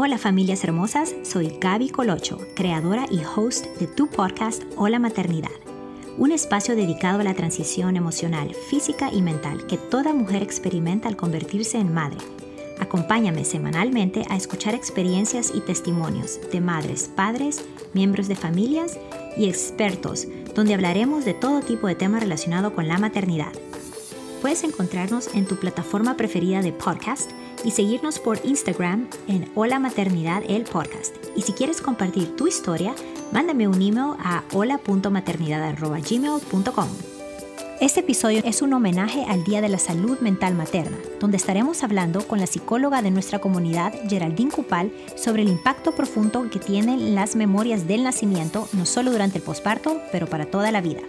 Hola familias hermosas, soy Gaby Colocho, creadora y host de tu podcast Hola Maternidad, un espacio dedicado a la transición emocional, física y mental que toda mujer experimenta al convertirse en madre. Acompáñame semanalmente a escuchar experiencias y testimonios de madres, padres, miembros de familias y expertos, donde hablaremos de todo tipo de temas relacionados con la maternidad. Puedes encontrarnos en tu plataforma preferida de podcast y seguirnos por Instagram en Hola Maternidad el Podcast. Y si quieres compartir tu historia, mándame un email a hola.maternidad.gmail.com. Este episodio es un homenaje al Día de la Salud Mental Materna, donde estaremos hablando con la psicóloga de nuestra comunidad, Geraldine Cupal, sobre el impacto profundo que tienen las memorias del nacimiento, no solo durante el posparto, pero para toda la vida.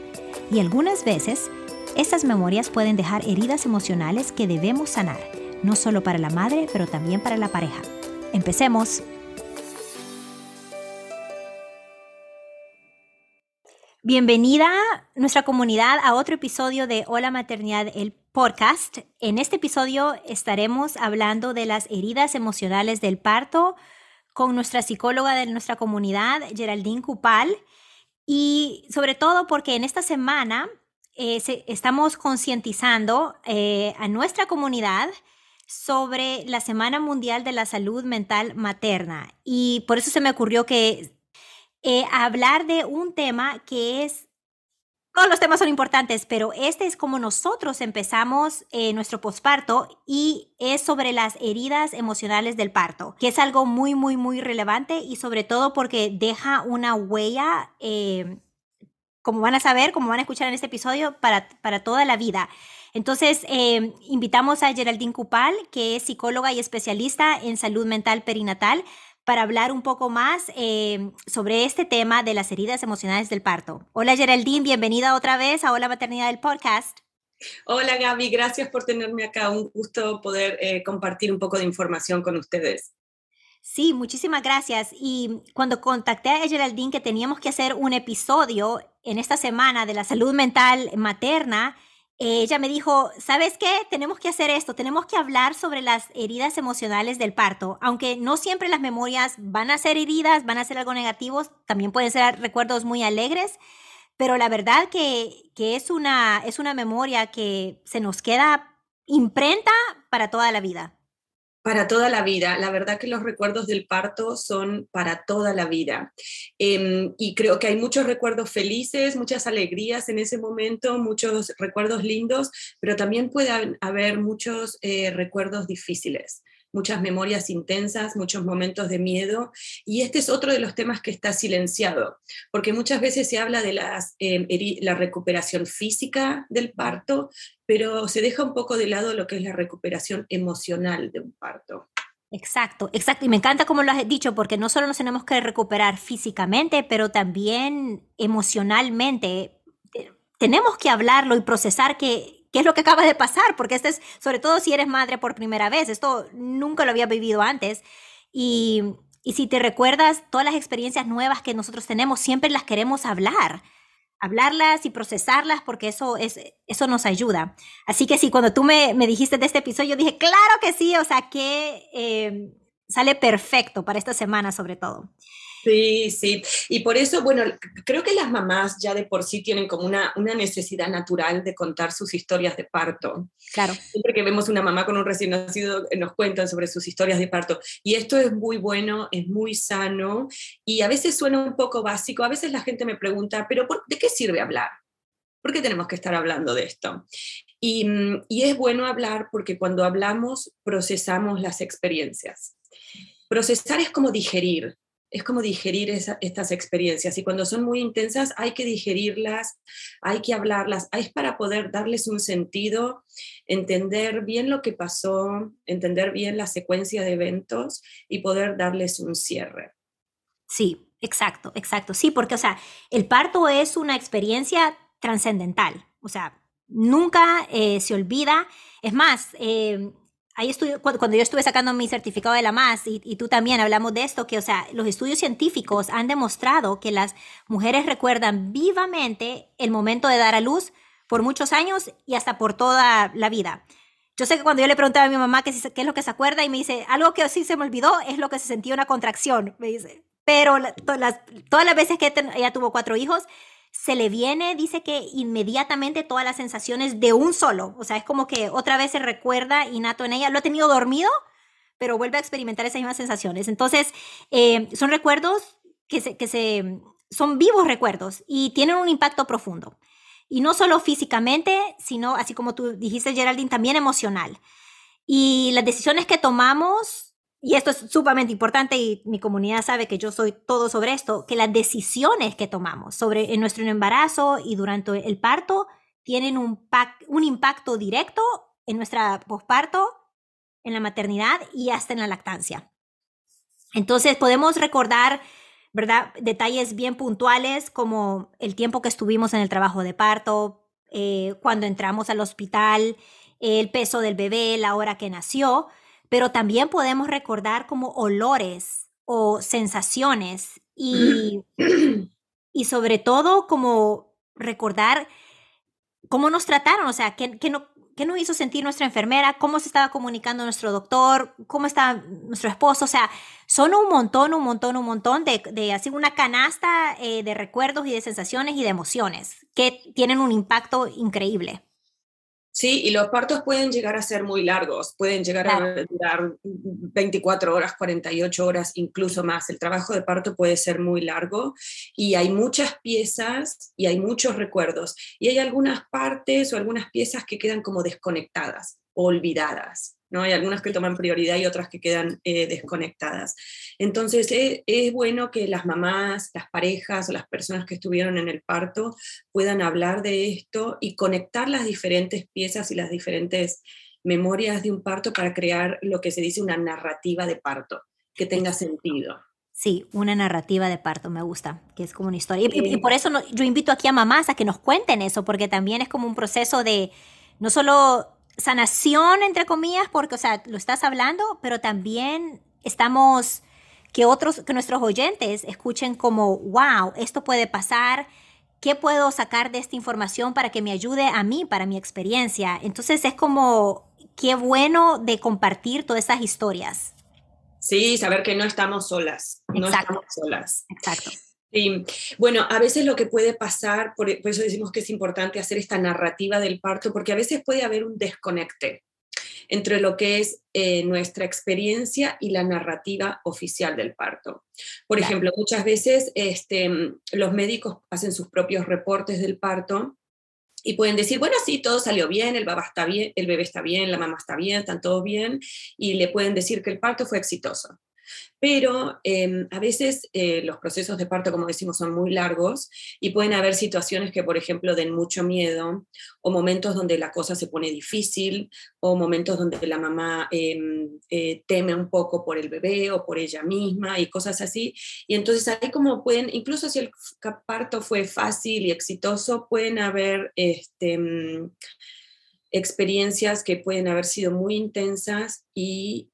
Y algunas veces estas memorias pueden dejar heridas emocionales que debemos sanar, no solo para la madre, pero también para la pareja. Empecemos. Bienvenida nuestra comunidad a otro episodio de Hola Maternidad, el podcast. En este episodio estaremos hablando de las heridas emocionales del parto con nuestra psicóloga de nuestra comunidad, Geraldine Cupal. Y sobre todo porque en esta semana eh, estamos concientizando eh, a nuestra comunidad sobre la Semana Mundial de la Salud Mental Materna. Y por eso se me ocurrió que eh, hablar de un tema que es, todos los temas son importantes, pero este es como nosotros empezamos nuestro posparto y es sobre las heridas emocionales del parto, que es algo muy, muy, muy relevante y sobre todo porque deja una huella como van a saber, como van a escuchar en este episodio, para, para toda la vida. Entonces, eh, invitamos a Geraldine Cupal, que es psicóloga y especialista en salud mental perinatal, para hablar un poco más eh, sobre este tema de las heridas emocionales del parto. Hola Geraldine, bienvenida otra vez a Hola Maternidad del Podcast. Hola Gaby, gracias por tenerme acá. Un gusto poder eh, compartir un poco de información con ustedes. Sí, muchísimas gracias. Y cuando contacté a Geraldine que teníamos que hacer un episodio en esta semana de la salud mental materna, ella me dijo, ¿sabes qué? Tenemos que hacer esto, tenemos que hablar sobre las heridas emocionales del parto, aunque no siempre las memorias van a ser heridas, van a ser algo negativos, también pueden ser recuerdos muy alegres, pero la verdad que, que es, una, es una memoria que se nos queda imprenta para toda la vida. Para toda la vida. La verdad que los recuerdos del parto son para toda la vida. Em, y creo que hay muchos recuerdos felices, muchas alegrías en ese momento, muchos recuerdos lindos, pero también puede haber muchos eh, recuerdos difíciles muchas memorias intensas, muchos momentos de miedo. Y este es otro de los temas que está silenciado, porque muchas veces se habla de em, la recuperación física del parto, pero se deja un poco de lado lo que es la recuperación emocional de un parto. Exacto, exacto. Y me encanta como lo has dicho, porque no solo nos tenemos que recuperar físicamente, pero también emocionalmente. Tenemos que hablarlo y procesar que qué es lo que acaba de pasar, porque este es, sobre todo si eres madre por primera vez, esto nunca lo había vivido antes. Y, y si te recuerdas, todas las experiencias nuevas que nosotros tenemos, siempre las queremos hablar hablarlas y procesarlas porque eso, es, eso nos ayuda. Así que sí, cuando tú me, me dijiste de este episodio, dije, claro que sí, o sea, que eh, sale perfecto para esta semana sobre todo. Sí, sí. Y por eso, bueno, creo que las mamás ya de por sí tienen como una, una necesidad natural de contar sus historias de parto. Claro. Siempre que vemos una mamá con un recién nacido, eh, nos cuentan sobre sus historias de parto. Y esto es muy bueno, es muy sano. Y a veces suena un poco básico. A veces la gente me pregunta, ¿pero ¿de qué sirve hablar? ¿Por qué tenemos que estar hablando de esto? Y, mm, y es bueno hablar porque cuando hablamos procesamos las experiencias. Procesar es como digerir, es como digerir estas experiencias y cuando son muy intensas hay que digerirlas, hay que hablarlas, es para poder darles un sentido, entender bien lo que pasó, entender bien la secuencia de eventos y poder darles un cierre. Sí, exacto, exacto. Sí, porque, o sea, el parto es una experiencia trascendental, o sea, nunca eh, se olvida. Es más, eh, ahí cuando, yo estuve sacando mi certificado de la MAS y, tú también hablamos de esto, que o sea, los estudios científicos han demostrado que las mujeres recuerdan vivamente el momento de dar a luz por muchos años y hasta por toda la vida. yo sé que cuando yo le preguntaba a mi mamá qué, qué es lo que se acuerda y me dice, algo que sí se me olvidó es lo que se sentía una contracción, me dice. Pero todas, las, todas las veces que ella tuvo cuatro hijos, se le viene, dice que inmediatamente todas las sensaciones de un solo. O sea, es como que otra vez se recuerda innato en ella. Lo ha tenido dormido, pero vuelve a experimentar esas mismas sensaciones. Entonces, eh, son recuerdos que se, que se, son vivos recuerdos y tienen un impacto profundo. Y no solo físicamente, sino, así como tú dijiste, Geraldine, también emocional. Y las decisiones que tomamos, y esto es sumamente importante y mi comunidad sabe que yo soy todo sobre esto, que las decisiones que tomamos sobre en nuestro embarazo y durante el parto tienen un, un impacto directo en nuestra posparto, en la maternidad y hasta en la lactancia. Entonces podemos recordar ¿verdad? Detalles bien puntuales como el tiempo que estuvimos en el trabajo de parto, eh, cuando entramos al hospital, el peso del bebé, la hora que nació, pero también podemos recordar como olores o sensaciones y, y sobre todo como recordar cómo nos trataron, o sea, que, que no, qué nos hizo sentir nuestra enfermera, cómo se estaba comunicando nuestro doctor, cómo está nuestro esposo. O sea, son un montón, un montón, un montón de, de así una canasta eh, de recuerdos y de sensaciones y de emociones que tienen un impacto increíble. Sí, y los partos pueden llegar a ser muy largos, pueden llegar a durar 24 horas, 48 horas, incluso más. El trabajo de parto puede ser muy largo y hay muchas piezas y hay muchos recuerdos. Y hay algunas partes o algunas piezas que quedan como desconectadas olvidadas. ¿No? Hay algunas que toman prioridad y otras que quedan eh, desconectadas. Entonces, eh, es bueno que las mamás, las parejas o las personas que estuvieron en el parto puedan hablar de esto y conectar las diferentes piezas y las diferentes memorias de un parto para crear lo que se dice una narrativa de parto, que tenga sentido. Sí, una narrativa de parto me gusta, que es como una historia. Y, por eso yo invito aquí a mamás a que nos cuenten eso, porque también es como un proceso de no solo sanación, entre comillas, porque, o sea, lo estás hablando, pero también estamos, que otros, que nuestros oyentes escuchen como, wow, esto puede pasar, ¿qué puedo sacar de esta información para que me ayude a mí, para mi experiencia? Entonces es como, qué bueno de compartir todas esas historias. Sí, saber que no estamos solas, no estamos solas. Exacto. Sí, bueno, a veces lo que puede pasar, por, eso decimos que es importante hacer esta narrativa del parto, porque a veces puede haber un desconecte entre lo que es eh, nuestra experiencia y la narrativa oficial del parto. Por ejemplo, muchas veces este, los médicos hacen sus propios reportes del parto y pueden decir, bueno, sí, todo salió bien, el bebé está bien, el bebé está bien, la mamá está bien, están todos bien, y le pueden decir que el parto fue exitoso. Pero em, a veces eh, los procesos de parto, como decimos, son muy largos y pueden haber situaciones que, por ejemplo, den mucho miedo o momentos donde la cosa se pone difícil o momentos donde la mamá em, eh, teme un poco por el bebé o por ella misma y cosas así. Y entonces ahí como pueden, incluso si el parto fue fácil y exitoso, pueden haber... Este, mm, experiencias que pueden haber sido muy intensas y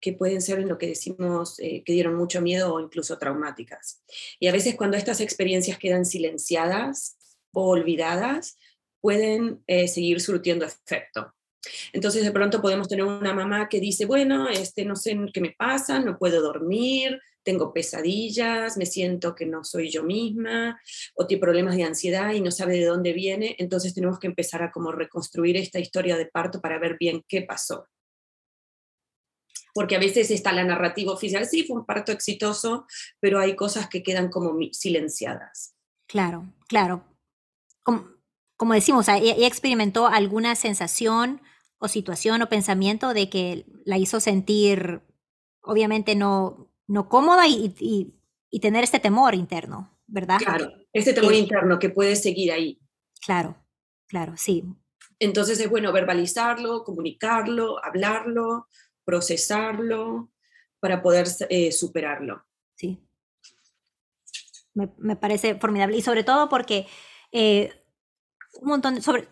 que pueden ser en lo que decimos eh, que dieron mucho miedo o incluso traumáticas. Y a veces cuando estas experiencias quedan silenciadas o olvidadas, pueden eh, seguir surtiendo efecto. Entonces de pronto podemos tener una mamá que dice, bueno, este, no sé qué me pasa, no puedo dormir, tengo pesadillas, me siento que no soy yo misma, o tiene problemas de ansiedad y no sabe de dónde viene. Entonces tenemos que empezar a como reconstruir esta historia de parto para ver bien qué pasó porque a veces está la narrativa oficial, sí, fue un parto exitoso, pero hay cosas que quedan como silenciadas. Claro, claro. Como, decimos, ella experimentó alguna sensación o situación o pensamiento de que la hizo sentir, obviamente, no, no cómoda y, tener este temor interno, ¿verdad? Claro, este temor eh, interno que puede seguir ahí. Claro, claro, sí. Entonces es bueno verbalizarlo, comunicarlo, hablarlo, procesarlo para poder eh, superarlo. Sí. Me, parece formidable. Y sobre todo porque eh, un montón de, sobre,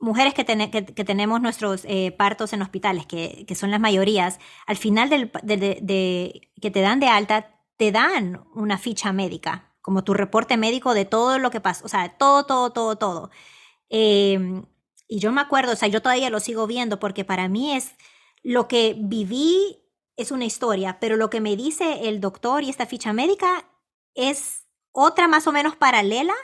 mujeres que, que, tenemos nuestros eh, partos en hospitales, que, son las mayorías, al final del, de, que te dan de alta, te dan una ficha médica, como tu reporte médico de todo lo que pasa, o sea, todo, todo, todo, todo. Em, Y yo me acuerdo, o sea, yo todavía lo sigo viendo porque para mí es lo que viví es una historia, pero lo que me dice el doctor y esta ficha médica es otra más o menos paralela,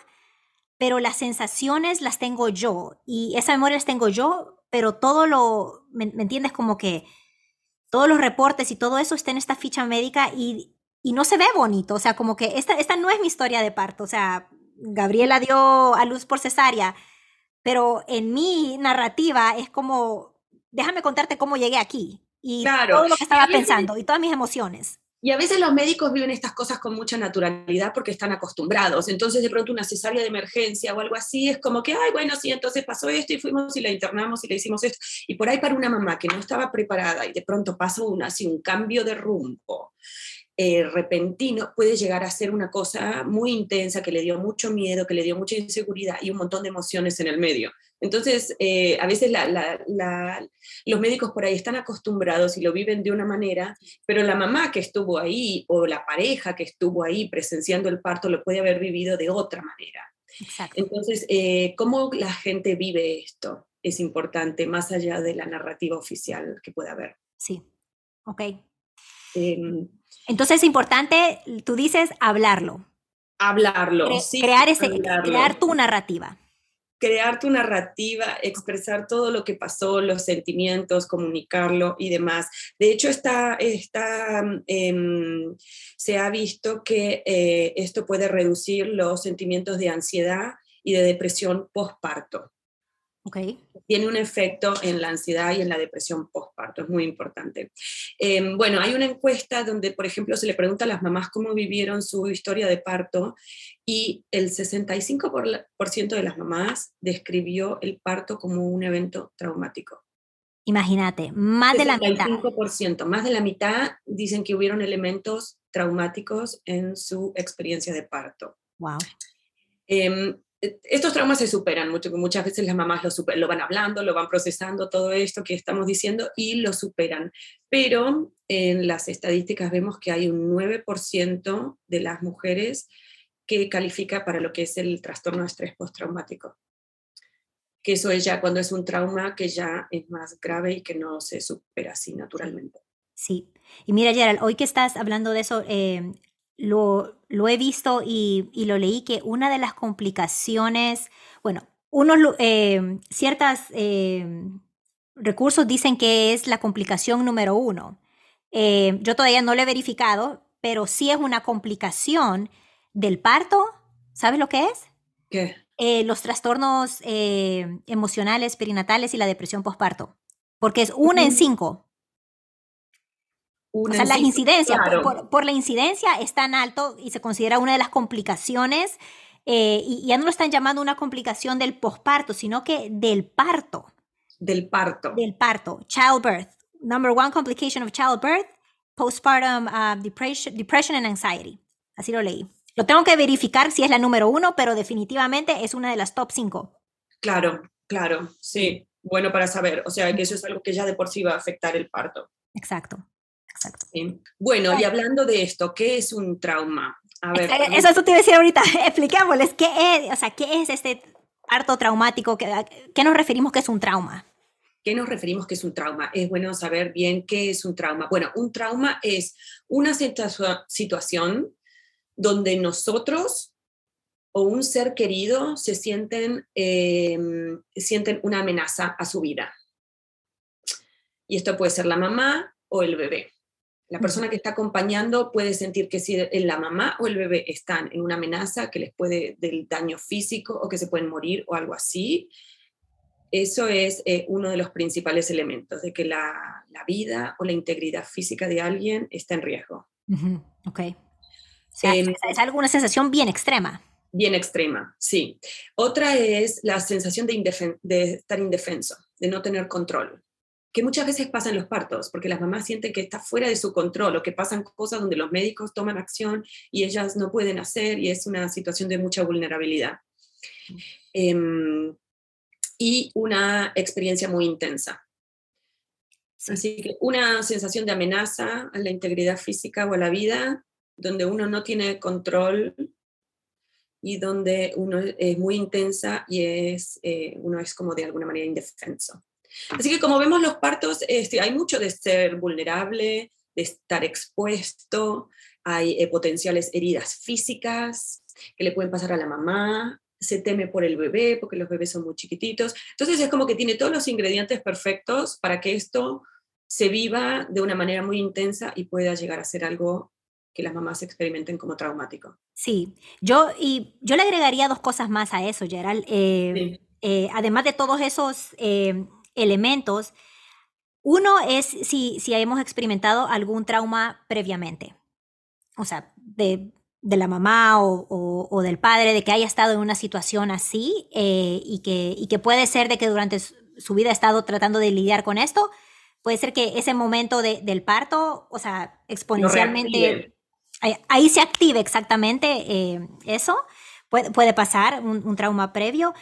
pero las sensaciones las tengo yo y esa memoria las tengo yo, pero todo lo, ¿me, entiendes? Como que todos los reportes y todo eso está en esta ficha médica y, y no se ve bonito, o sea, como que esta, esta no es mi historia de parto, o sea, Gabriela dio a luz por cesárea, pero en mi narrativa es como, déjame contarte cómo llegué aquí y todo lo que estaba pensando y todas mis emociones. Y a veces los médicos viven estas cosas con mucha naturalidad porque están acostumbrados. Entonces, de pronto, una cesárea de emergencia o algo así es como que, ay, bueno, sí, entonces pasó esto y fuimos y la internamos y le hicimos esto. Y por ahí para una mamá que no estaba preparada y de pronto pasa un, así un cambio de rumbo eh, repentino, puede llegar a ser una cosa muy intensa que le dio mucho miedo, que le dio mucha inseguridad y un montón de emociones en el medio. Entonces, eh, a veces los médicos por ahí están acostumbrados y lo viven de una manera, pero la mamá que estuvo ahí o la pareja que estuvo ahí presenciando el parto lo puede haber vivido de otra manera. Entonces, eh, ¿cómo la gente vive esto? Es importante, más allá de la narrativa oficial que pueda haber. Sí, ok. Em, Entonces es importante, tú dices, hablarlo. Hablarlo, sí. Crear, ese, crear tu narrativa crear tu narrativa, expresar todo lo que pasó, los sentimientos, comunicarlo y demás. De hecho, está, está, em, se ha visto que eh, esto puede reducir los sentimientos de ansiedad y de depresión postparto. Okay. Tiene un efecto en la ansiedad y en la depresión postparto, es muy importante. Em, bueno, hay una encuesta donde, por ejemplo, se le pregunta a las mamás cómo vivieron su historia de parto y el 65% de las mamás describió el parto como un evento traumático. Imagínate, más de la mitad. Más de la mitad dicen que hubieron elementos traumáticos en su experiencia de parto. Wow. Em, e, estos traumas se superan mucho, muchas veces las mamás lo, lo van hablando, lo van procesando, todo esto que estamos diciendo y lo superan. Pero en las estadísticas vemos que hay un 9% de las mujeres que califica para lo que es el trastorno de estrés postraumático. Que eso es ya cuando es un trauma que ya es más grave y que no se supera así naturalmente. Sí. Y mira, Gerald, hoy que estás hablando de eso, eh, lo, lo he visto y, y, lo leí que una de las complicaciones, bueno, unos eh, ciertos eh, recursos dicen que es la complicación número uno. Eh, yo todavía no lo he verificado, pero sí es una complicación del parto. ¿Sabes lo que es? ¿Qué? los trastornos emocionales perinatales y la depresión postparto. Porque es una en cinco o sea, las incidencias, por, la incidencia es tan alto y se considera una de las complicaciones, eh, y ya no lo están llamando una complicación del posparto, sino que del parto. Del parto. Del parto. Childbirth. Number one complication of childbirth, postpartum uh, depression, depression and anxiety. Así lo leí. Lo tengo que verificar si es la número uno, pero definitivamente es una de las top cinco. Claro, claro, sí. Bueno para saber. O sea, que eso es algo que ya de por sí va a afectar el parto. Exacto. Bueno, y hablando de esto, ¿qué es un trauma? A ver, eso te iba a decir ahorita, expliquémosles, ¿qué es, o sea, qué es este harto traumático? ¿Qué, ¿Qué nos referimos que es un trauma? ¿Qué nos referimos que es un trauma? Es bueno saber bien qué es un trauma. Bueno, un trauma es una situación donde nosotros o un ser querido se sienten, em, sienten una amenaza a su vida. Y esto puede ser la mamá o el bebé. La persona que está acompañando puede sentir que si la mamá o el bebé están en una amenaza que les puede del daño físico o que se pueden morir o algo así. Eso es eh, uno de los principales elementos de que la, vida o la integridad física de alguien está en riesgo. Ok. Em, es alguna sensación bien extrema. Bien extrema, sí. Otra es la sensación de, de estar indefenso, de no tener control que muchas veces pasa en los partos, porque las mamás sienten que está fuera de su control o que pasan cosas donde los médicos toman acción y ellas no pueden hacer y es una situación de mucha vulnerabilidad. Em, y una experiencia muy intensa. Así que una sensación de amenaza a la integridad física o a la vida, donde uno no tiene control y donde uno es muy intensa y es, eh, uno es como de alguna manera indefenso. Así que como vemos los partos, este, hay mucho de ser vulnerable, de estar expuesto, hay eh, potenciales heridas físicas que le pueden pasar a la mamá, se teme por el bebé porque los bebés son muy chiquititos. Entonces es como que tiene todos los ingredientes perfectos para que esto se viva de una manera muy intensa y pueda llegar a ser algo que las mamás experimenten como traumático. Sí, yo, y yo le agregaría dos cosas más a eso, Gerald. Eh, eh, además de todos esos eh, elementos, uno es si, si hemos experimentado algún trauma previamente, o sea, de, de la mamá o, o, del padre, de que haya estado en una situación así y, que, y que puede ser de que durante su vida ha estado tratando de lidiar con esto, puede ser que ese momento de, del parto, o sea, exponencialmente ahí, se active exactamente eh, eso. Puede, puede pasar un, trauma previo,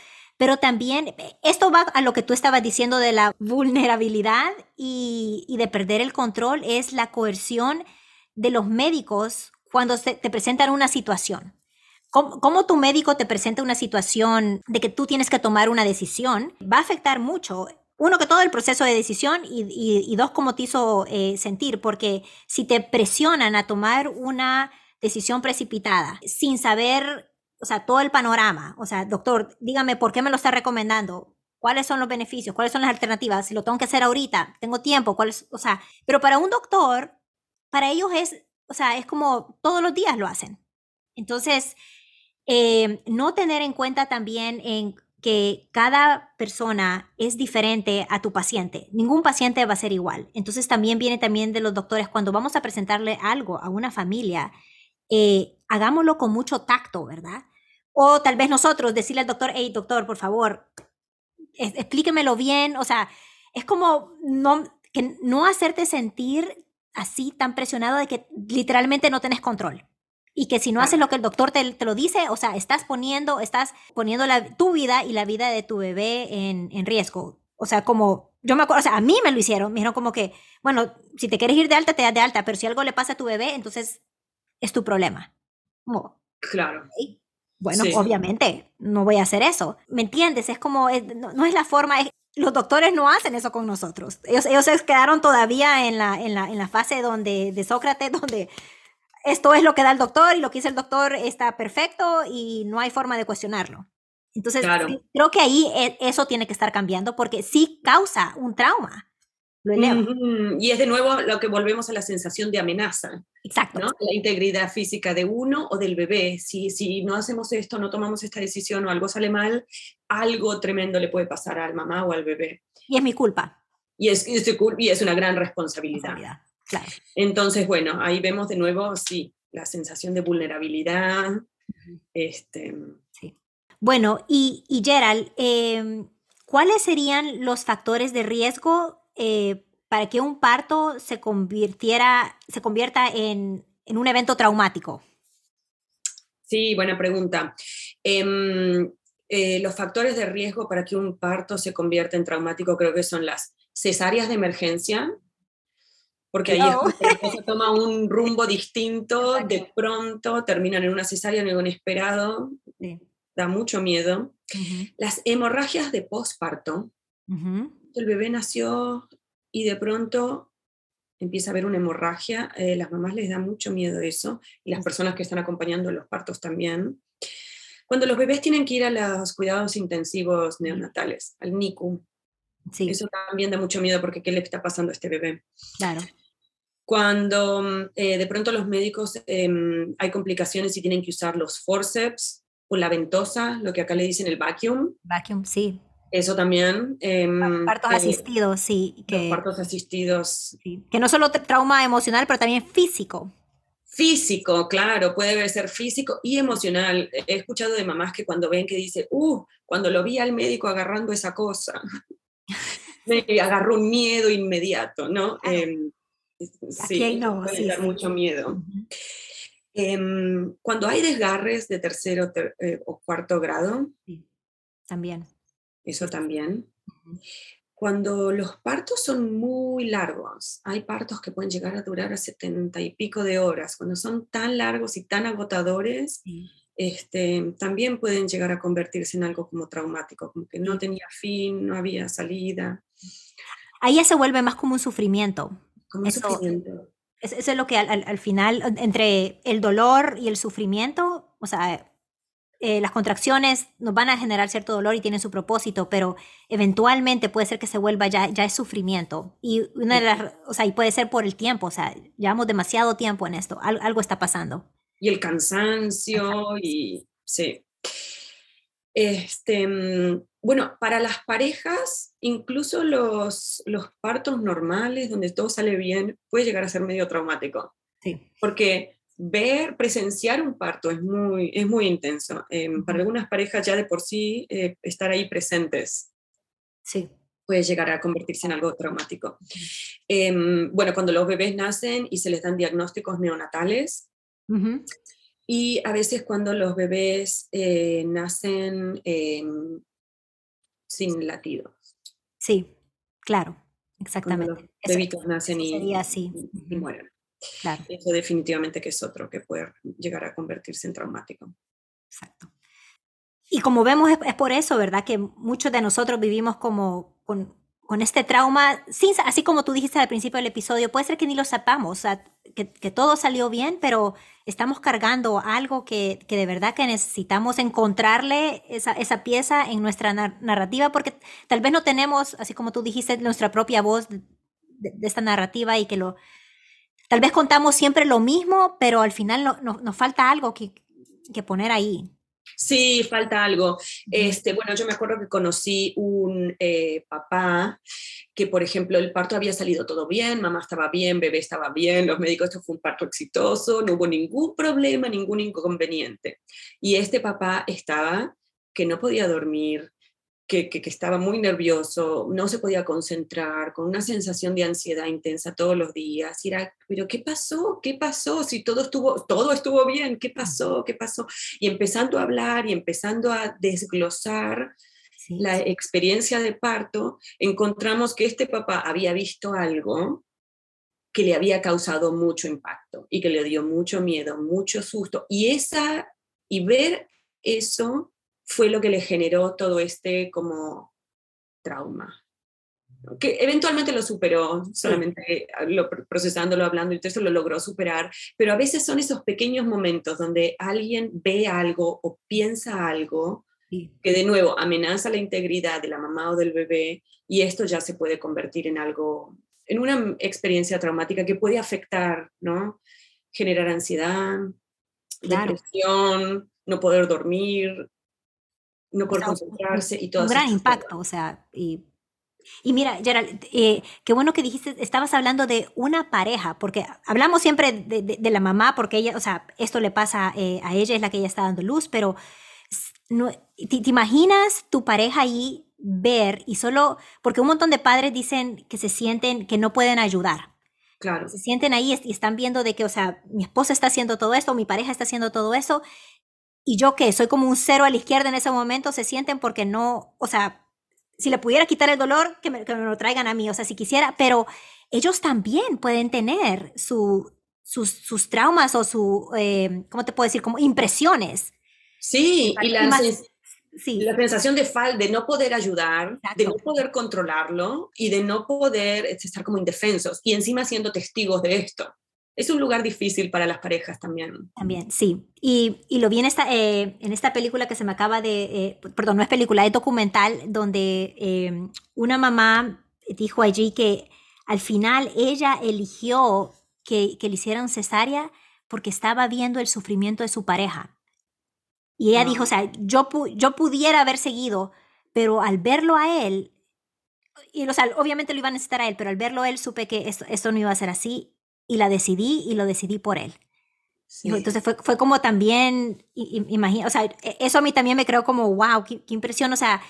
pero también esto va a lo que tú estabas diciendo de la vulnerabilidad y, de perder el control, es la coerción de los médicos cuando te presentan una situación. ¿Cómo, ¿Cómo, tu médico te presenta una situación de que tú tienes que tomar una decisión? Va a afectar mucho uno, que todo el proceso de decisión y, dos, cómo te hizo eh, sentir, porque si te presionan a tomar una decisión precipitada sin saber, o sea, todo el panorama, o sea, doctor, dígame por qué me lo está recomendando, cuáles son los beneficios, cuáles son las alternativas, si lo tengo que hacer ahorita, tengo tiempo, cuáles, o sea, pero para un doctor, para ellos es, o sea, es como todos los días lo hacen. Entonces, eh, no tener en cuenta también en que cada persona es diferente a tu paciente. Ningún paciente va a ser igual. Entonces también viene también de los doctores cuando vamos a presentarle algo a una familia, eh, hagámoslo con mucho tacto, ¿verdad? O tal vez nosotros decirle al doctor, hey doctor, por favor, explíquemelo bien. O sea, es como no, que no hacerte sentir así tan presionado de que literalmente no tenés control y que si no haces lo que el doctor te, te, lo dice, o sea, estás poniendo, estás poniendo la, tu vida y la vida de tu bebé en, en, riesgo. O sea, como, yo me acuerdo, o sea, a mí me lo hicieron, me dijeron como que, bueno, si te quieres ir de alta, te das de alta, pero si algo le pasa a tu bebé, entonces es tu problema. claro. Bueno, obviamente, no voy a hacer eso. ¿Me entiendes? Es como, no, es la forma, los doctores no hacen eso con nosotros. Ellos, ellos se quedaron todavía en la, en la, en la fase donde, de Sócrates, donde esto es lo que da el doctor y lo que dice el doctor está perfecto y no hay forma de cuestionarlo. Entonces, creo que ahí e, eso tiene que estar cambiando porque sí causa un trauma. Y es de nuevo lo que volvemos a la sensación de amenaza. Exacto. La integridad física de uno o del bebé. Si, si no hacemos esto, no tomamos esta decisión o algo sale mal, algo tremendo le puede pasar al mamá o al bebé. Y es mi culpa. Y es, y es una gran responsabilidad. responsabilidad. Entonces, bueno, ahí vemos de nuevo, sí, la sensación de vulnerabilidad. Este, sí. Bueno, y, y Gerald, em, ¿cuáles serían los factores de riesgo eh, para que un parto se convirtiera, se convierta en, en un evento traumático? Sí, buena pregunta. Em, eh, los factores de riesgo para que un parto se convierta en traumático creo que son las cesáreas de emergencia, porque ahí se toma un rumbo distinto, de pronto terminan en una cesárea, en algo inesperado, da mucho miedo. Las hemorragias de posparto, el bebé nació y de pronto empieza a haber una hemorragia, eh, las mamás les da mucho miedo eso, y las personas que están acompañando los partos también. Cuando los bebés tienen que ir a los cuidados intensivos neonatales, al NICU, Eso también da mucho miedo porque ¿qué le está pasando a este bebé? Claro cuando eh, de pronto los médicos em, hay complicaciones y tienen que usar los forceps o la ventosa, lo que acá le dicen el vacuum. Vacuum, sí. Eso también. Em, partos eh, asistidos, sí. Que, los partos asistidos. Que no solo trauma emocional, pero también físico. Físico, claro, puede ser físico y emocional. He escuchado de mamás que cuando ven que dice, uh, cuando lo vi al médico agarrando esa cosa, me agarró un miedo inmediato, ¿no? Em, sí, no, puede dar mucho miedo. Em, cuando hay desgarres de tercero eh, o cuarto grado. también. Eso también. Cuando los partos son muy largos, hay partos que pueden llegar a durar a setenta y pico de horas. Cuando son tan largos y tan agotadores, este, también pueden llegar a convertirse en algo como traumático, como que no tenía fin, no había salida. Ahí ya se vuelve más como un sufrimiento. Como un sufrimiento. Eso es lo que al, final, entre el dolor y el sufrimiento, o sea, eh, las contracciones nos van a generar cierto dolor y tienen su propósito, pero eventualmente puede ser que se vuelva ya, ya es sufrimiento. Y una de las, o sea, y puede ser por el tiempo, o sea, llevamos demasiado tiempo en esto, algo está pasando y el cansancio y sí. Este, mm, bueno, para las parejas, incluso los, los partos normales, donde todo sale bien, puede llegar a ser medio traumático. Sí. Porque ver, presenciar un parto es muy, es muy intenso. Em, para algunas parejas ya de por sí, eh, estar ahí presentes. Sí puede llegar a convertirse en algo traumático. Em, bueno, cuando los bebés nacen y se les dan diagnósticos neonatales, y a veces cuando los bebés eh, nacen em, sin latidos. Sí, claro, exactamente. los bebitos nacen y, así. y, mueren. Eso definitivamente que es otro que puede llegar a convertirse en traumático. Exacto. Y como vemos, es, por eso, ¿verdad? Que muchos de nosotros vivimos como con, con este trauma, sin, así como tú dijiste al principio del episodio, puede ser que ni lo sepamos, o sea, que, que, todo salió bien, pero estamos cargando algo que, que de verdad que necesitamos encontrarle esa, esa pieza en nuestra narrativa, porque tal vez no tenemos, así como tú dijiste, nuestra propia voz de, esta narrativa y que lo, tal vez contamos siempre lo mismo, pero al final no, nos falta algo que, que poner ahí. Sí, falta algo. Este, bueno, yo me acuerdo que conocí un eh, papá que, por ejemplo, el parto había salido todo bien, mamá estaba bien, bebé estaba bien, los médicos, esto fue un parto exitoso, no hubo ningún problema, ningún inconveniente. Y este papá estaba que no podía dormir, que, estaba muy nervioso, no se podía concentrar, con una sensación de ansiedad intensa todos los días. Y era, pero ¿qué pasó? ¿Qué pasó? Si todo estuvo, todo estuvo bien, ¿qué pasó? ¿Qué pasó? Y empezando a hablar y empezando a desglosar la experiencia de parto, encontramos que este papá había visto algo que le había causado mucho impacto y que le dio mucho miedo, mucho susto. Y esa y ver eso fue lo que le generó todo este como trauma. Que eventualmente lo superó, solamente lo, procesándolo, hablando, y todo eso lo logró superar, pero a veces son esos pequeños momentos donde alguien ve algo o piensa algo que de nuevo amenaza la integridad de la mamá o del bebé y esto ya se puede convertir en algo, en una experiencia traumática que puede afectar, ¿no? Generar ansiedad, depresión, no poder dormir, no poder concentrarse y todo. Un gran impacto, o sea, y, y mira, Gerald, eh, qué bueno que dijiste, estabas hablando de una pareja, porque hablamos siempre de, de, la mamá, porque ella, o sea, esto le pasa eh, a ella, es la que ella está dando luz, pero no, ¿te, imaginas tu pareja ahí ver y solo, porque un montón de padres dicen que se sienten que no pueden ayudar. Claro. Se sienten ahí y están viendo de que, o sea, mi esposa está haciendo todo esto, mi pareja está haciendo todo eso, y yo que soy como un cero a la izquierda en ese momento, se sienten porque no, o sea, si le pudiera quitar el dolor, que me, lo traigan a mí, o sea, si quisiera, pero ellos también pueden tener su, sus, sus traumas o su, eh, ¿cómo te puedo decir? Como impresiones. Sí, y la, sí. la sensación de falta, de no poder ayudar, de no poder controlarlo y de no poder este, estar como indefensos y encima siendo testigos de esto es un lugar difícil para las parejas también. También, sí. Y, y lo vi en esta, eh, en esta película que se me acaba de, eh, perdón, no es película, es documental, donde eh, una mamá dijo allí que al final ella eligió que, que, le hicieran cesárea porque estaba viendo el sufrimiento de su pareja. Y ella dijo, o sea, yo, yo pudiera haber seguido, pero al verlo a él, y o sea, obviamente lo iba a necesitar a él, pero al verlo él supe que esto, esto no iba a ser así y la decidí y lo decidí por él. Entonces fue, fue como también, imagina, o sea, e, eso a mí también me creó como, wow, qué, impresión, o sea,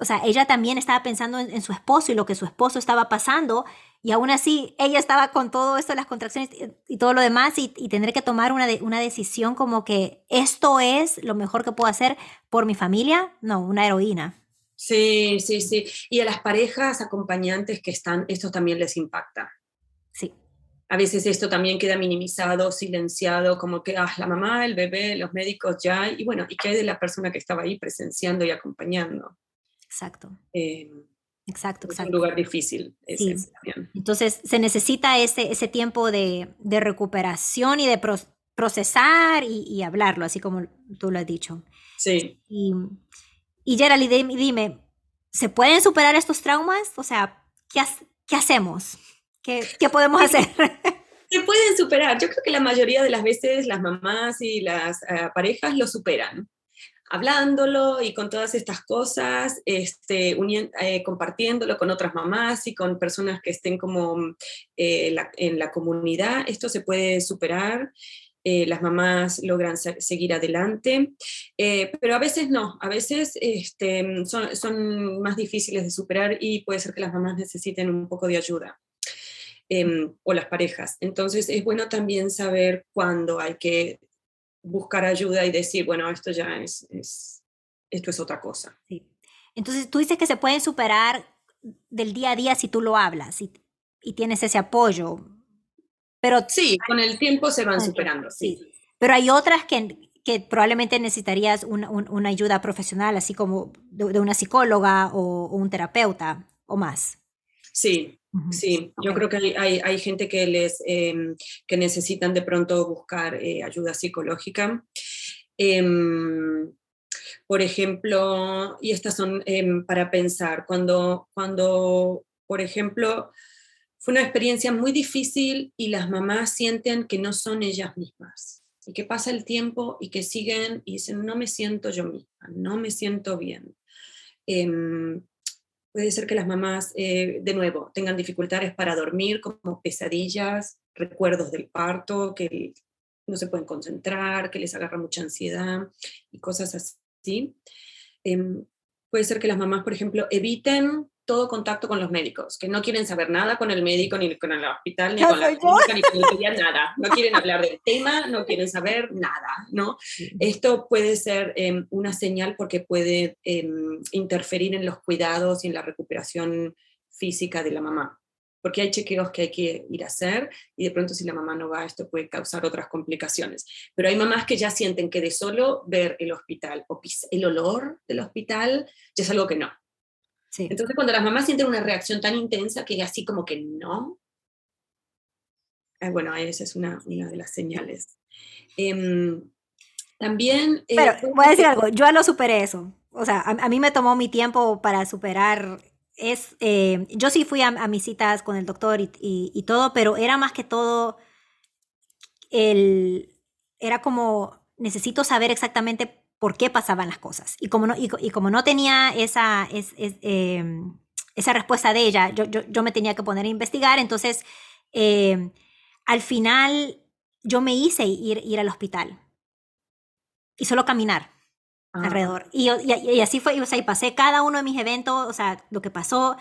o sea, ella también estaba pensando en, su esposo y lo que su esposo estaba pasando, y aún así ella estaba con todo esto, las contracciones y, todo lo demás, y, y tendré que tomar una, de, una decisión como que esto es lo mejor que puedo hacer por mi familia, no, una heroína. Sí, sí, sí. Y a las parejas acompañantes que están, esto también les impacta. A veces esto también queda minimizado, silenciado, como que ah, la mamá, el bebé, los médicos ya, y bueno, ¿y qué hay de la persona que estaba ahí presenciando y acompañando? Exacto. Eh, exacto, exacto. Es un lugar difícil. Sí. Entonces, se necesita ese, ese tiempo de, de recuperación y de procesar y, hablarlo, así como tú lo has dicho. Sí. Y, y Gerald, dime, ¿se pueden superar estos traumas? O sea, ¿qué, qué hacemos? ¿Qué, podemos hacer? Se pueden superar. Yo creo que la mayoría de las veces las mamás y las eh, parejas lo superan hablándolo y con todas estas cosas, este, eh, compartiéndolo con otras mamás y con personas que estén como eh, en la comunidad, esto se puede superar. las mamás logran seguir adelante, pero a veces no, a veces este, son, son más difíciles de superar y puede ser que las mamás necesiten un poco de ayuda. Em, o las parejas. Entonces es bueno también saber cuándo hay que buscar ayuda y decir, bueno, esto ya es, esto es otra cosa. Sí. Entonces tú dices que se pueden superar del día a día si tú lo hablas y, y tienes ese apoyo. Pero sí, con el tiempo se van superando, sí. Pero hay otras que, que probablemente necesitarías una ayuda profesional, así como de, una psicóloga o, o, un terapeuta o más. Sí, Sí, yo creo que hay, hay, gente que, les, em, que necesitan de pronto buscar eh, ayuda psicológica. Em, por ejemplo, y estas son em, para pensar, cuando, cuando, por ejemplo, fue una experiencia muy difícil y las mamás sienten que no son ellas mismas y que pasa el tiempo y que siguen y dicen, no me siento yo misma, no me siento bien puede ser que las mamás, eh, de nuevo, tengan dificultades para dormir, como pesadillas, recuerdos del parto, que no se pueden concentrar, que les agarra mucha ansiedad y cosas así. Em, puede ser que las mamás, por ejemplo, eviten todo contacto con los médicos, que no quieren saber nada con el médico, ni con el hospital, ni con la clínica, ni con el nada. No quieren hablar del tema, no quieren saber nada, ¿no? Esto puede ser em, una señal porque puede em, interferir en los cuidados y en la recuperación física de la mamá. Porque hay chequeos que hay que ir a hacer y de pronto si la mamá no va, esto puede causar otras complicaciones. Pero hay mamás que ya sienten que de solo ver el hospital o el olor del hospital ya es algo que no, entonces, cuando las mamás sienten una reacción tan intensa que así como que no, eh, bueno, esa es una, una de las señales. Em, también... Eh, Pero voy a decir algo, yo lo superé eso. O sea, a, mí me tomó mi tiempo para superar es, eh, yo sí fui a, mis citas con el doctor y, y, todo, pero era más que todo, el, era como, necesito saber exactamente por qué pasaban las cosas. Y como no, y, como no tenía esa, em, esa respuesta de ella, yo, yo, me tenía que poner a investigar. Entonces, em, al final, yo me hice ir, ir al hospital y solo caminar ah. alrededor. Y, y, así fue, o sea, y pasé cada uno de mis eventos, o sea, lo que pasó,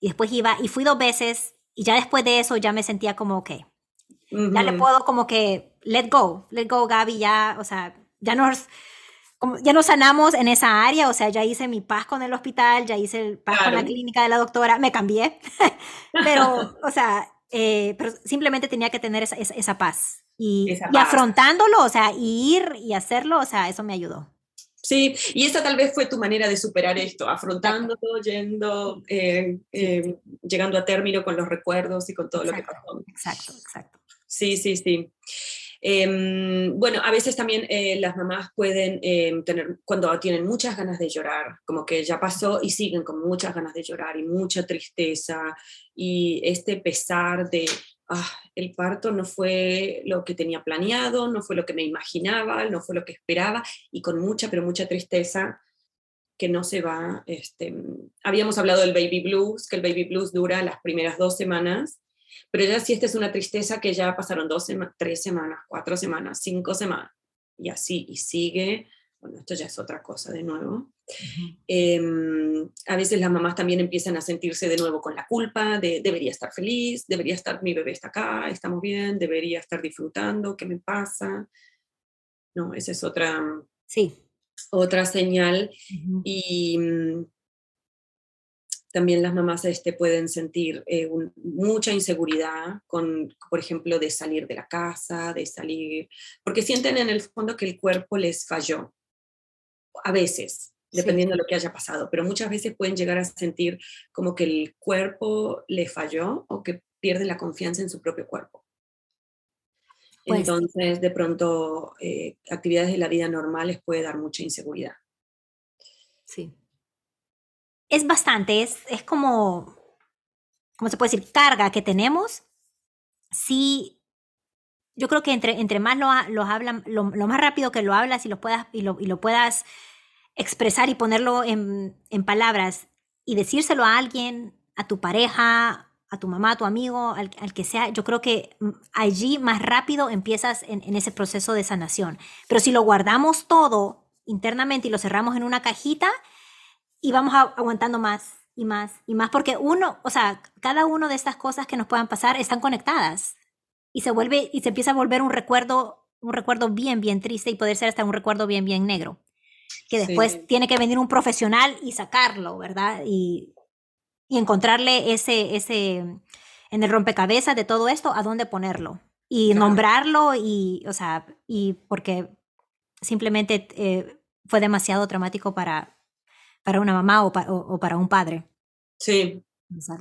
y después iba, y fui dos veces, y ya después de eso ya me sentía como, ok, ya le puedo como que, let go, let go, Gaby, ya, o sea, ya no ya nos sanamos en esa área, o sea, ya hice mi paz con el hospital, ya hice el paz con la clínica de la doctora, me cambié, pero, o sea, eh, pero simplemente tenía que tener esa, esa, paz. Y, y, afrontándolo, o sea, ir y hacerlo, o sea, eso me ayudó. Sí, y esa tal vez fue tu manera de superar esto, afrontándolo, yendo, eh, eh, llegando a término con los recuerdos y con todo lo que pasó. Exacto, exacto. Sí, sí, sí. Em, bueno, a veces también eh, las mamás pueden em, tener, cuando tienen muchas ganas de llorar, como que ya pasó y siguen con muchas ganas de llorar y mucha tristeza y este pesar de, ah, el parto no fue lo que tenía planeado, no fue lo que me imaginaba, no fue lo que esperaba y con mucha, pero mucha tristeza que no se va. Este, habíamos hablado del baby blues, que el baby blues dura las primeras dos semanas pero ya si esta es una tristeza que ya pasaron dos, tres semanas, cuatro semanas, cinco semanas, y así, y sigue, bueno, esto ya es otra cosa de nuevo. Em, a veces las mamás también empiezan a sentirse de nuevo con la culpa de debería estar feliz, debería estar, mi bebé está acá, estamos bien, debería estar disfrutando, ¿qué me pasa? No, esa es otra, sí. otra señal. Y también las mamás este, pueden sentir eh, mucha inseguridad con, por ejemplo, de salir de la casa, de salir, porque sienten en el fondo que el cuerpo les falló. A veces, dependiendo de lo que haya pasado, pero muchas veces pueden llegar a sentir como que el cuerpo le falló o que pierden la confianza en su propio cuerpo. Pues Entonces, de pronto, eh, actividades de la vida normal les puede dar mucha inseguridad. Sí es bastante, es, es como, ¿cómo se puede decir? Carga que tenemos. Sí, yo creo que entre, entre más lo, lo hablan, lo, más rápido que lo hablas y lo puedas, y lo, y lo puedas expresar y ponerlo en, en, palabras y decírselo a alguien, a tu pareja, a tu mamá, a tu amigo, al, al que sea, yo creo que allí más rápido empiezas en, en, ese proceso de sanación. Pero si lo guardamos todo internamente y lo cerramos en una cajita, y vamos aguantando más y más y más, porque uno, o sea, cada una de estas cosas que nos puedan pasar están conectadas y se vuelve y se empieza a volver un recuerdo, un recuerdo bien, bien triste y poder ser hasta un recuerdo bien, bien negro, que después tiene que venir un profesional y sacarlo, ¿verdad? Y, y encontrarle ese, ese, en el rompecabezas de todo esto, a dónde ponerlo y nombrarlo y, o sea, y porque simplemente eh, fue demasiado traumático para, para una mamá o, para un padre. Sí.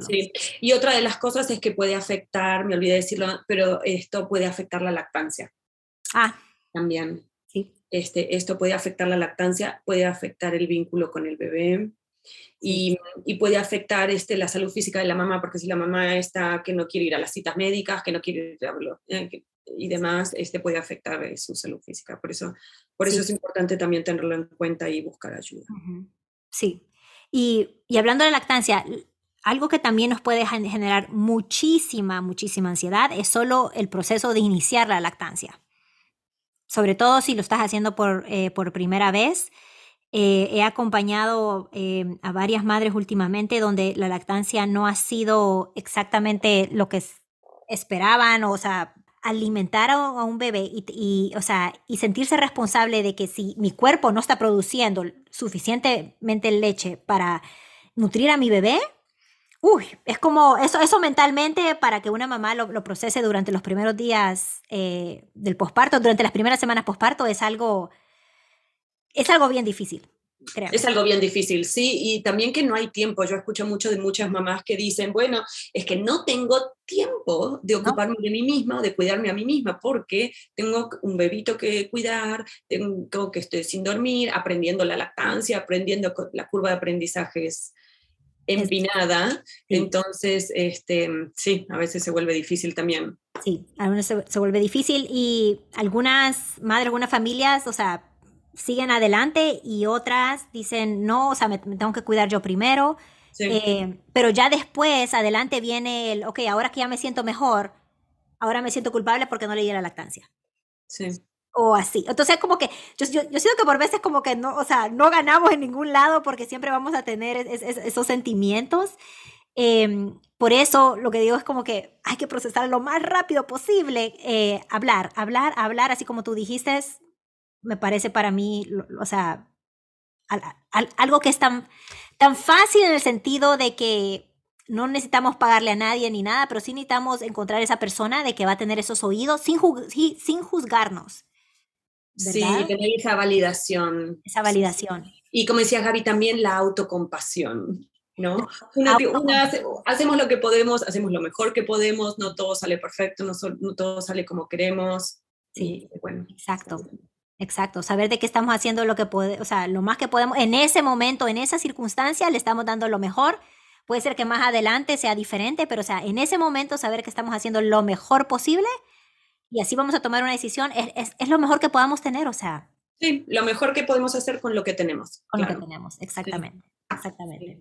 Sí, y otra de las cosas es que puede afectar, me olvidé decirlo, pero esto puede afectar la lactancia. Ah. También. Sí. Este, esto puede afectar la lactancia, puede afectar el vínculo con el bebé y, y, puede afectar este, la salud física de la mamá, porque si la mamá está que no quiere ir a las citas médicas, que no quiere ir a, eh, y demás, este puede afectar eh, su salud física. Por eso, por eso es importante también tenerlo en cuenta y buscar ayuda. Sí. Y, y hablando de lactancia, algo que también nos puede generar muchísima, muchísima ansiedad es solo el proceso de iniciar la lactancia. Sobre todo si lo estás haciendo por, eh, por primera vez. Eh, he acompañado eh, a varias madres últimamente donde la lactancia no ha sido exactamente lo que esperaban, o sea, alimentar a, un bebé y, o sea, y sentirse responsable de que si mi cuerpo no está produciendo suficientemente leche para nutrir a mi bebé, uy, es como eso, eso mentalmente para que una mamá lo, procese durante los primeros días eh, del posparto, durante las primeras semanas posparto, es algo, es algo bien difícil. Es algo bien difícil, sí, y también que no hay tiempo. Yo escucho mucho de muchas mamás que dicen, bueno, es que no tengo tiempo de ocuparme de mí misma o de cuidarme a mí misma porque tengo un bebito que cuidar, tengo que estoy sin dormir, aprendiendo la lactancia, aprendiendo la curva de aprendizaje es empinada, entonces, este, sí, a veces se vuelve difícil también. Sí, a veces se, se vuelve difícil y algunas madres, algunas familias, o sea, siguen adelante y otras dicen, no, o sea, me, tengo que cuidar yo primero. Eh, pero ya después, adelante viene el, ok, ahora que ya me siento mejor, ahora me siento culpable porque no le di la lactancia. Sí. O así. Entonces, como que yo, yo, siento que por veces como que no, o sea, no ganamos en ningún lado porque siempre vamos a tener esos sentimientos. Em, por eso lo que digo es como que hay que procesar lo más rápido posible, eh, hablar, hablar, hablar, así como tú dijiste, me parece para mí, o sea, algo que es tan, tan fácil en el sentido de que no necesitamos pagarle a nadie ni nada, pero sí necesitamos encontrar esa persona de que va a tener esos oídos sin, sin juzgarnos. Sí, tener esa validación. Esa validación. Y como decía Gaby, también la autocompasión. ¿no? hacemos lo que podemos, hacemos lo mejor que podemos, no todo sale perfecto, no, no todo sale como queremos. Sí, bueno. Exacto. Exacto, saber de qué estamos haciendo lo que puede, o sea, lo más que podemos en ese momento, en esa circunstancia, le estamos dando lo mejor. Puede ser que más adelante sea diferente, pero o sea, en ese momento saber que estamos haciendo lo mejor posible y así vamos a tomar una decisión es, es, es lo mejor que podamos tener, o sea. Sí, lo mejor que podemos hacer con lo que tenemos. Con lo que tenemos, exactamente. Exactamente.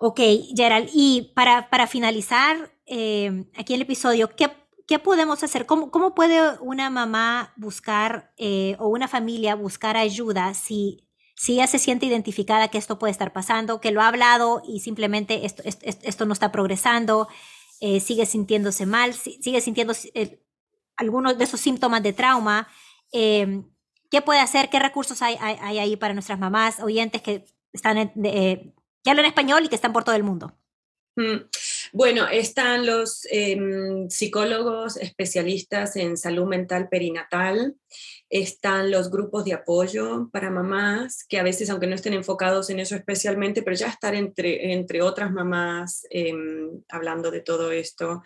Ok, Gerald, y para, para finalizar eh, aquí el episodio, ¿qué ¿qué podemos hacer? ¿Cómo, cómo puede una mamá buscar eh, o una familia buscar ayuda si, si ella se siente identificada que esto puede estar pasando, que lo ha hablado y simplemente esto, esto, esto no está progresando, eh, sigue sintiéndose mal, sigue sintiendo eh, algunos de esos síntomas de trauma? Em, ¿Qué puede hacer? ¿Qué recursos hay, hay, ahí para nuestras mamás oyentes que están que hablan español y que están por todo el mundo. Mm. Bueno, están los em, psicólogos especialistas en salud mental perinatal, están los grupos de apoyo para mamás, que a veces, aunque no estén enfocados en eso especialmente, pero ya estar entre, entre otras mamás em, hablando de todo esto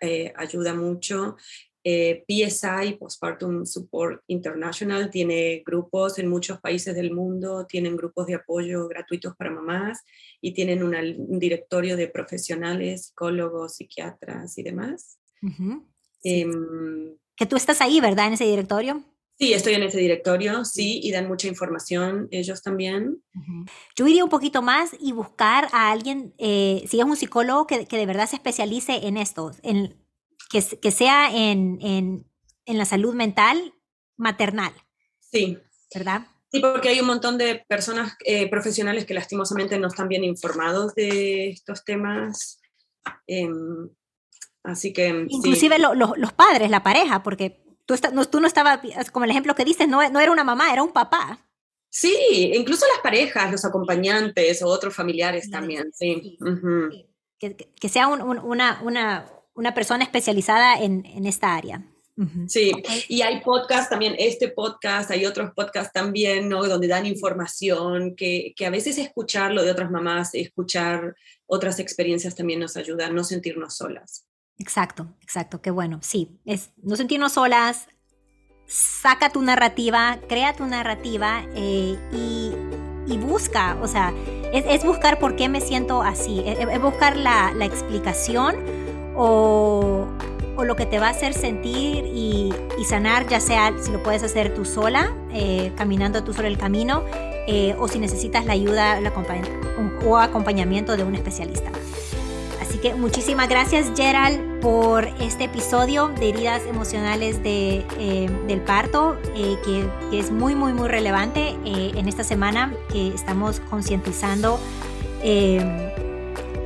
eh, ayuda mucho. Eh, PSI, Postpartum Support International, tiene grupos en muchos países del mundo, tienen grupos de apoyo gratuitos para mamás y tienen un directorio de profesionales, psicólogos, psiquiatras y demás. Em, que tú estás ahí, ¿verdad? En ese directorio. Sí, estoy en ese directorio, sí, y dan mucha información ellos también. Yo iría un poquito más y buscar a alguien, eh, si es un psicólogo que, que, de verdad se especialice en esto, en que, sea en, en, en, la salud mental maternal. Sí. ¿Verdad? Sí, porque hay un montón de personas eh, profesionales que lastimosamente no están bien informados de estos temas. Em, así que... Inclusive los padres, la pareja, porque tú, no, tú no estabas, como el ejemplo que dices, no, no era una mamá, era un papá. Sí, incluso las parejas, los acompañantes o otros familiares también, sí. que, que, sea una, una, una persona especializada en, en esta área. Sí, y hay podcasts también, este podcast, hay otros podcasts también, ¿no? Donde dan información, que, que, a veces escucharlo de otras mamás, escuchar otras experiencias también nos ayuda a no sentirnos solas. Exacto, exacto, qué bueno. Sí, es no sentirnos solas, saca tu narrativa, crea tu narrativa eh, y, y, busca, o sea, es, es, buscar por qué me siento así, es, es buscar la, la explicación o, lo que te va a hacer sentir y, sanar, ya sea si lo puedes hacer tú sola, eh, caminando tú sobre el camino, eh, o si necesitas la ayuda la o acompañamiento de un especialista. Así que muchísimas gracias Gerald por este episodio de heridas emocionales de, eh, del parto, que, es muy, muy, muy relevante en esta semana que estamos concientizando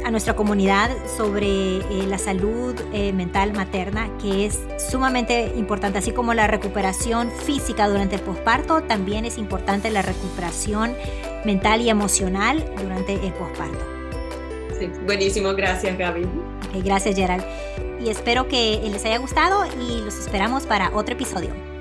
a nuestra comunidad sobre eh, la salud eh, mental materna, que es sumamente importante, así como la recuperación física durante el posparto, también es importante la recuperación mental y emocional durante el posparto. Sí, buenísimo, gracias Gaby. gracias Gerald. Y espero que les haya gustado y los esperamos para otro episodio.